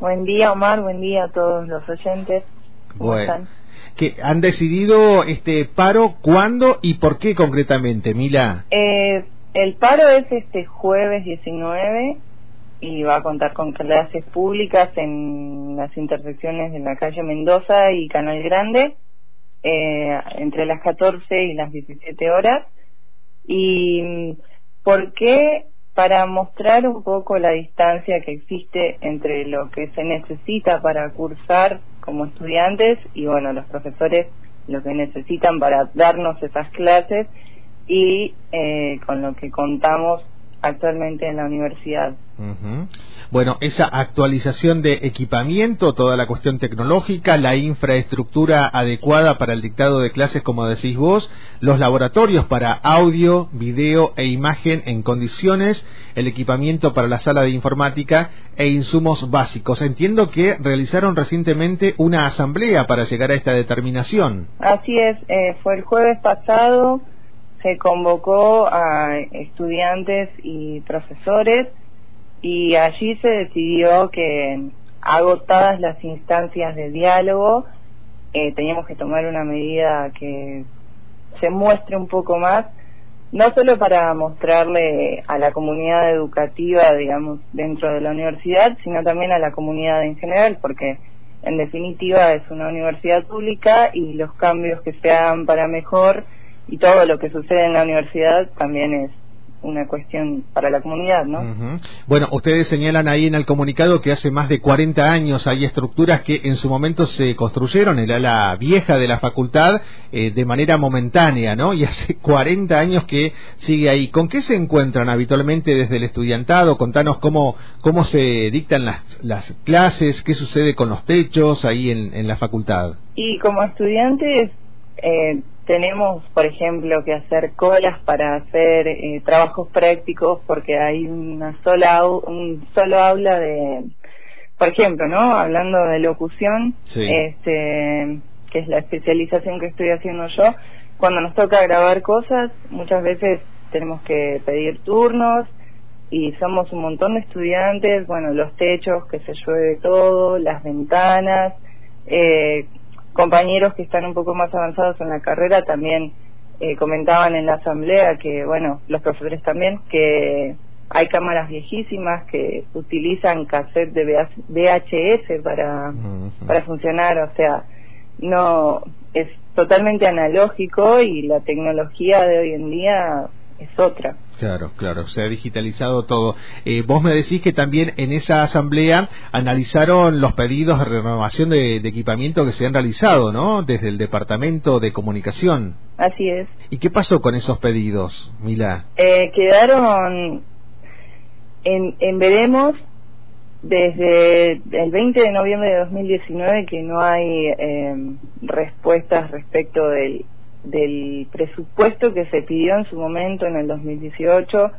Buen día, Omar. Buen día a todos los oyentes. ¿Cómo bueno. Que han decidido este paro cuándo y por qué concretamente, Mila. Eh, el paro es este jueves 19 y va a contar con clases públicas en las intersecciones de la calle Mendoza y Canal Grande eh, entre las 14 y las 17 horas. ¿Y por qué? Para mostrar un poco la distancia que existe entre lo que se necesita para cursar como estudiantes y, bueno, los profesores lo que necesitan para darnos esas clases y eh, con lo que contamos actualmente en la universidad. Bueno, esa actualización de equipamiento, toda la cuestión tecnológica, la infraestructura adecuada para el dictado de clases, como decís vos, los laboratorios para audio, video e imagen en condiciones, el equipamiento para la sala de informática e insumos básicos. Entiendo que realizaron recientemente una asamblea para llegar a esta determinación. Así es, eh, fue el jueves pasado se convocó a estudiantes y profesores y allí se decidió que agotadas las instancias de diálogo eh, teníamos que tomar una medida que se muestre un poco más no solo para mostrarle a la comunidad educativa, digamos, dentro de la universidad, sino también a la comunidad en general, porque en definitiva es una universidad pública y los cambios que se hagan para mejor y todo lo que sucede en la universidad también es una cuestión para la comunidad, ¿no? Bueno, ustedes señalan ahí en el comunicado que hace más de 40 años hay estructuras que en su momento se construyeron en la ala vieja de la facultad eh, de manera momentánea, ¿no? Y hace 40 años que sigue ahí. ¿Con qué se encuentran habitualmente desde el estudiantado? Contanos cómo, cómo se dictan las, las clases, qué sucede con los techos ahí en, en la facultad. Y como estudiantes eh, tenemos, por ejemplo, que hacer colas para hacer eh, trabajos prácticos porque hay una sola un solo aula de, por ejemplo, ¿no? Hablando de locución, este, que es la especialización que estoy haciendo yo, cuando nos toca grabar cosas, muchas veces tenemos que pedir turnos y somos un montón de estudiantes, bueno, los techos, que se llueve todo, las ventanas, eh, compañeros que están un poco más avanzados en la carrera también eh, comentaban en la asamblea que, bueno, los profesores también, que hay cámaras viejísimas que utilizan cassette de VHS para, para funcionar, o sea, no es totalmente analógico y la tecnología de hoy en día es otra. Claro, claro, se ha digitalizado todo. Eh, vos me decís que también en esa asamblea analizaron los pedidos de renovación de, equipamiento que se han realizado, ¿no? Desde el Departamento de Comunicación. Así es. ¿Y qué pasó con esos pedidos, Mila? Eh, quedaron en, en veremos desde el 20 de noviembre de 2019 que no hay eh, respuestas respecto del del presupuesto que se pidió en su momento en el 2018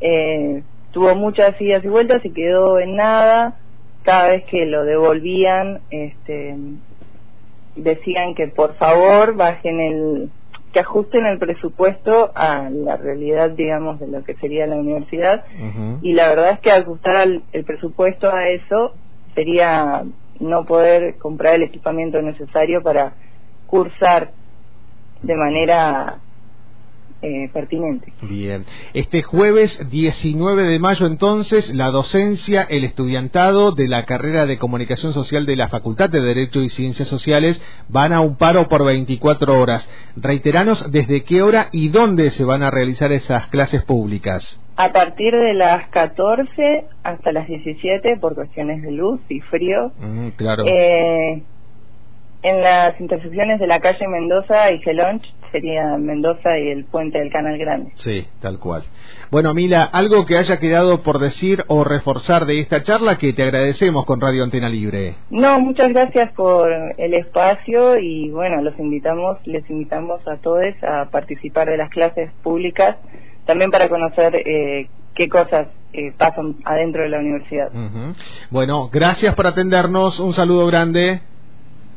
eh, tuvo muchas idas y vueltas y quedó en nada. Cada vez que lo devolvían este decían que por favor bajen el que ajusten el presupuesto a la realidad digamos de lo que sería la universidad. Y la verdad es que ajustar el presupuesto a eso sería no poder comprar el equipamiento necesario para cursar de manera eh, pertinente. Bien. Este jueves 19 de mayo entonces, la docencia, el estudiantado de la carrera de comunicación social de la Facultad de Derecho y Ciencias Sociales van a un paro por 24 horas. Reiteranos desde qué hora y dónde se van a realizar esas clases públicas. A partir de las 14 hasta las 17 por cuestiones de luz y frío. Mm, claro. Eh, en las intersecciones de la calle Mendoza y Gelonch sería Mendoza y el puente del Canal Grande. Sí, tal cual. Bueno, Mila, algo que haya quedado por decir o reforzar de esta charla que te agradecemos con Radio Antena Libre. No, muchas gracias por el espacio y bueno, los invitamos, les invitamos a todos a participar de las clases públicas, también para conocer eh, qué cosas eh, pasan adentro de la universidad. Bueno, gracias por atendernos, un saludo grande.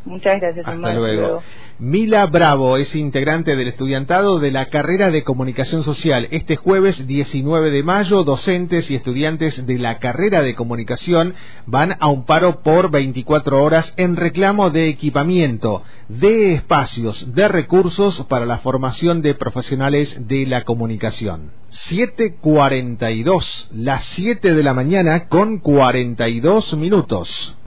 Muchas gracias. Hasta luego. Mila Bravo es integrante del estudiantado de la carrera de comunicación social. Este jueves 19 de mayo, docentes y estudiantes de la carrera de comunicación van a un paro por 24 horas en reclamo de equipamiento, de espacios, de recursos para la formación de profesionales de la comunicación. 7.42, las 7 de la mañana con 42 minutos.